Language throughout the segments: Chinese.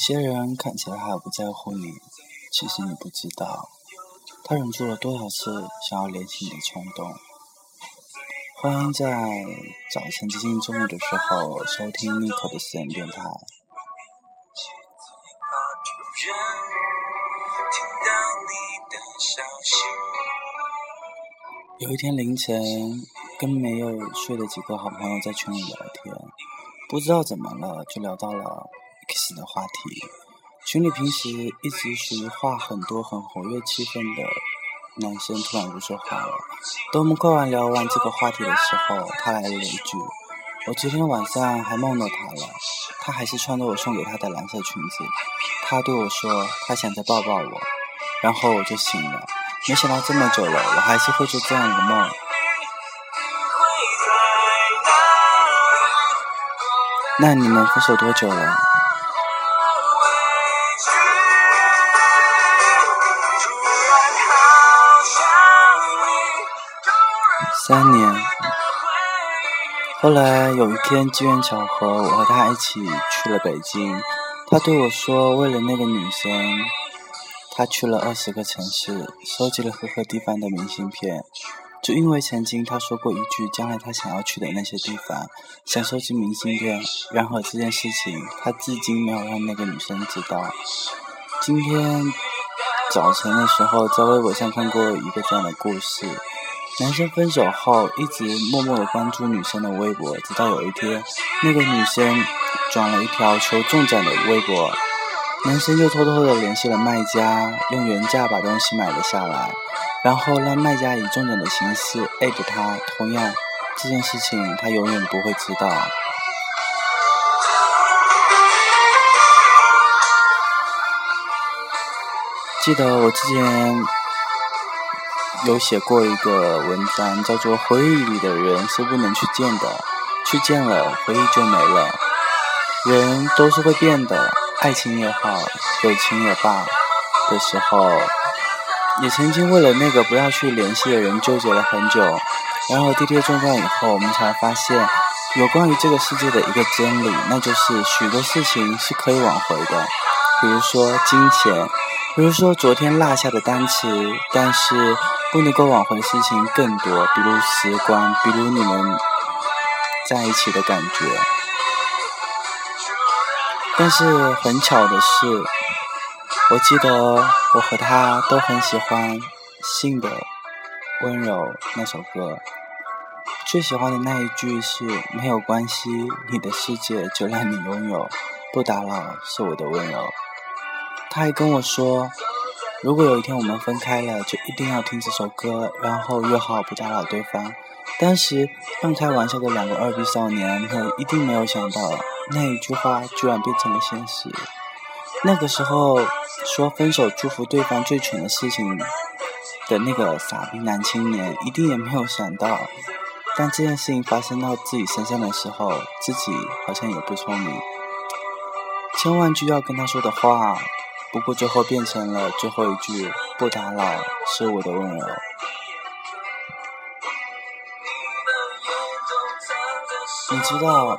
有些人看起来还不在乎你，其实你不知道，他忍住了多少次想要联系你的冲动。欢迎在早晨接近中午的时候收听 n i o 的私人电台。有一天凌晨，跟没有睡的几个好朋友在群里聊天，不知道怎么了，就聊到了 X 的话题。群里平时一直属于话很多、很活跃气氛的男生突然不说话了。等我们快完聊完这个话题的时候，他来了一句：“我昨天晚上还梦到他了，他还是穿着我送给他的蓝色裙子。他对我说，他想再抱抱我，然后我就醒了。”没想到这么久了，我还是会做这样的梦。那你们分手多久了？三年。后来有一天机缘巧合，我和他一起去了北京。他对我说，为了那个女生。他去了二十个城市，收集了各个地方的明信片，就因为曾经他说过一句将来他想要去的那些地方，想收集明信片。然后这件事情他至今没有让那个女生知道。今天早晨的时候在微博上看过一个这样的故事：男生分手后一直默默的关注女生的微博，直到有一天那个女生转了一条求中奖的微博。男生就偷偷的联系了卖家，用原价把东西买了下来，然后让卖家以中奖的形式艾特他。同样，这件事情他永远不会知道。记得我之前有写过一个文章，叫做《回忆里的人是不能去见的，去见了回忆就没了》，人都是会变的。爱情也好，友情也罢的时候，也曾经为了那个不要去联系的人纠结了很久。然后跌跌撞撞以后，我们才发现，有关于这个世界的一个真理，那就是许多事情是可以挽回的。比如说金钱，比如说昨天落下的单词，但是不能够挽回的事情更多，比如时光，比如你们在一起的感觉。但是很巧的是，我记得我和他都很喜欢《信的温柔》那首歌，最喜欢的那一句是“没有关系，你的世界就让你拥有，不打扰是我的温柔”。他还跟我说，如果有一天我们分开了，就一定要听这首歌，然后约好不打扰对方。当时半开玩笑的两个二逼少年们一定没有想到。那一句话居然变成了现实。那个时候说分手祝福对方最蠢的事情的那个傻逼男青年，一定也没有想到，当这件事情发生到自己身上的时候，自己好像也不聪明。千万句要跟他说的话，不过最后变成了最后一句“不打扰是我的温柔”。你知道？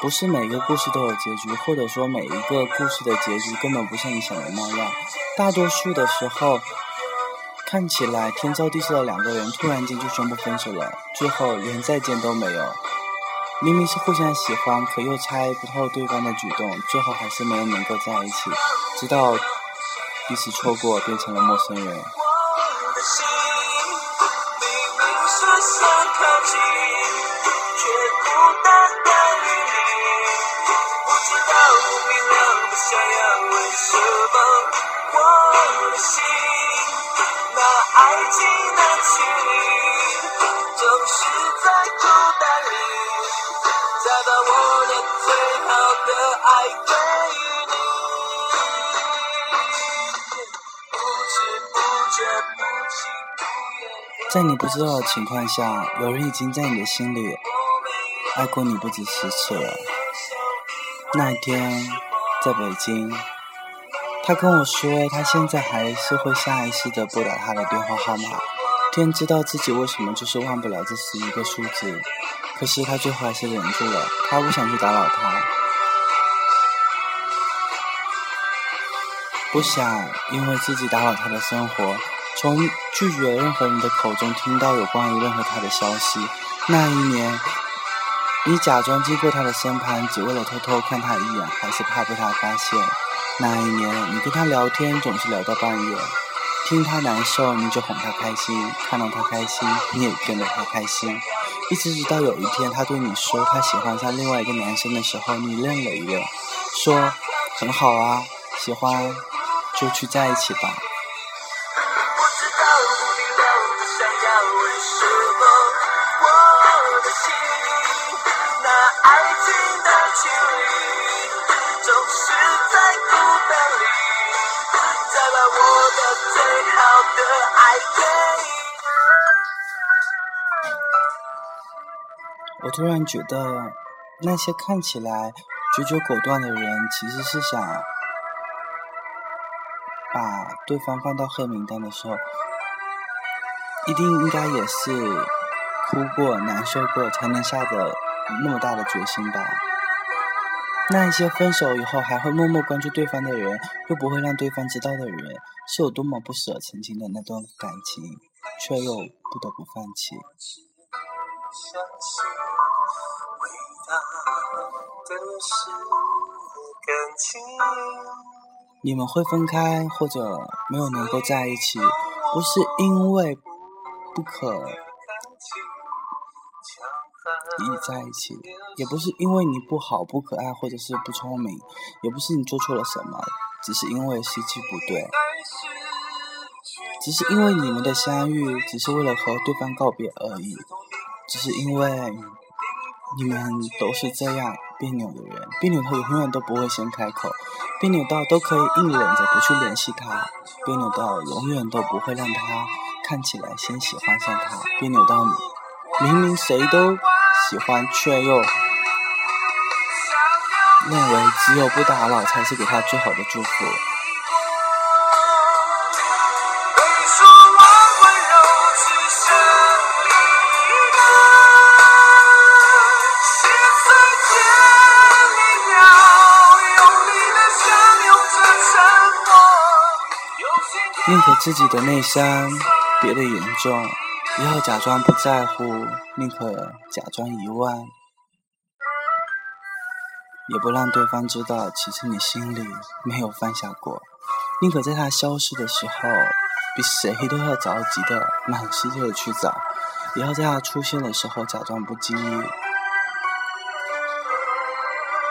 不是每个故事都有结局，或者说每一个故事的结局根本不像你想的那样。大多数的时候，看起来天造地设的两个人突然间就宣布分手了，最后连再见都没有。明明是互相喜欢可又猜不透对方的举动最后还是没有能够在一起直到彼此错过变成了陌生人。我的心明明是想靠近却孤单到黎明不知道不明了不想要为什么我的心那爱情的在你不知道的情况下，有人已经在你的心里爱过你不止十次了。那一天，在北京，他跟我说，他现在还是会下意识的拨打他的电话号码。天知道自己为什么就是忘不了这十一个数字，可是他最后还是忍住了，他不想去打扰他。不想因为自己打扰他的生活，从拒绝任何人的口中听到有关于任何他的消息。那一年，你假装经过他的身旁，只为了偷偷看他一眼，还是怕被他发现？那一年，你跟他聊天总是聊到半夜，听他难受你就哄他开心，看到他开心你也跟着他开心，一直直到有一天他对你说他喜欢上另外一个男生的时候，你愣了一愣，说很好啊，喜欢就去在一起吧。我突然觉得，那些看起来决绝果断的人，其实是想把对方放到黑名单的时候，一定应该也是哭过、难受过，才能下的那么大的决心吧。那一些分手以后还会默默关注对方的人，又不会让对方知道的人，是有多么不舍曾经的那段感情，却又不得不放弃。你们会分开，或者没有能够在一起，不是因为不可。以在一起，也不是因为你不好、不可爱，或者是不聪明，也不是你做错了什么，只是因为时机不对，只是因为你们的相遇只是为了和对方告别而已，只是因为你们都是这样别扭的人，别扭到永远都不会先开口，别扭到都可以硬忍着不去联系他，别扭到永远都不会让他看起来先喜欢上他，别扭到你明明谁都。喜欢，却又认为只有不打扰才是给他最好的祝福。宁可自己的内伤别的严重。也要假装不在乎，宁可假装遗忘，也不让对方知道，其实你心里没有放下过。宁可在他消失的时候，比谁都要着急的满世界的去找，也要在他出现的时候假装不经意。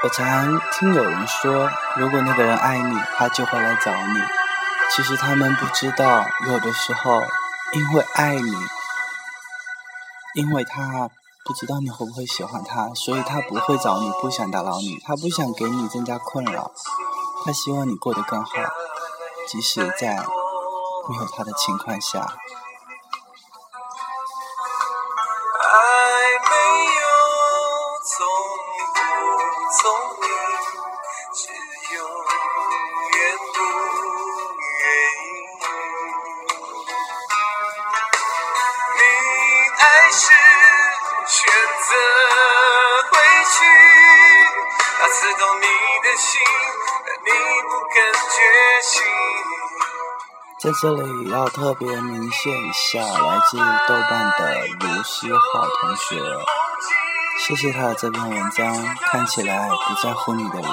我常听有人说，如果那个人爱你，他就会来找你。其实他们不知道，有的时候因为爱你。因为他不知道你会不会喜欢他，所以他不会找你，不想打扰你，他不想给你增加困扰，他希望你过得更好，即使在没有他的情况下。还是。选择回去，他刺痛你的心，但你不肯觉醒。在这里要特别鸣谢一下，来自豆瓣的卢思浩同学，谢谢他的这篇文章，看起来不在乎你的人。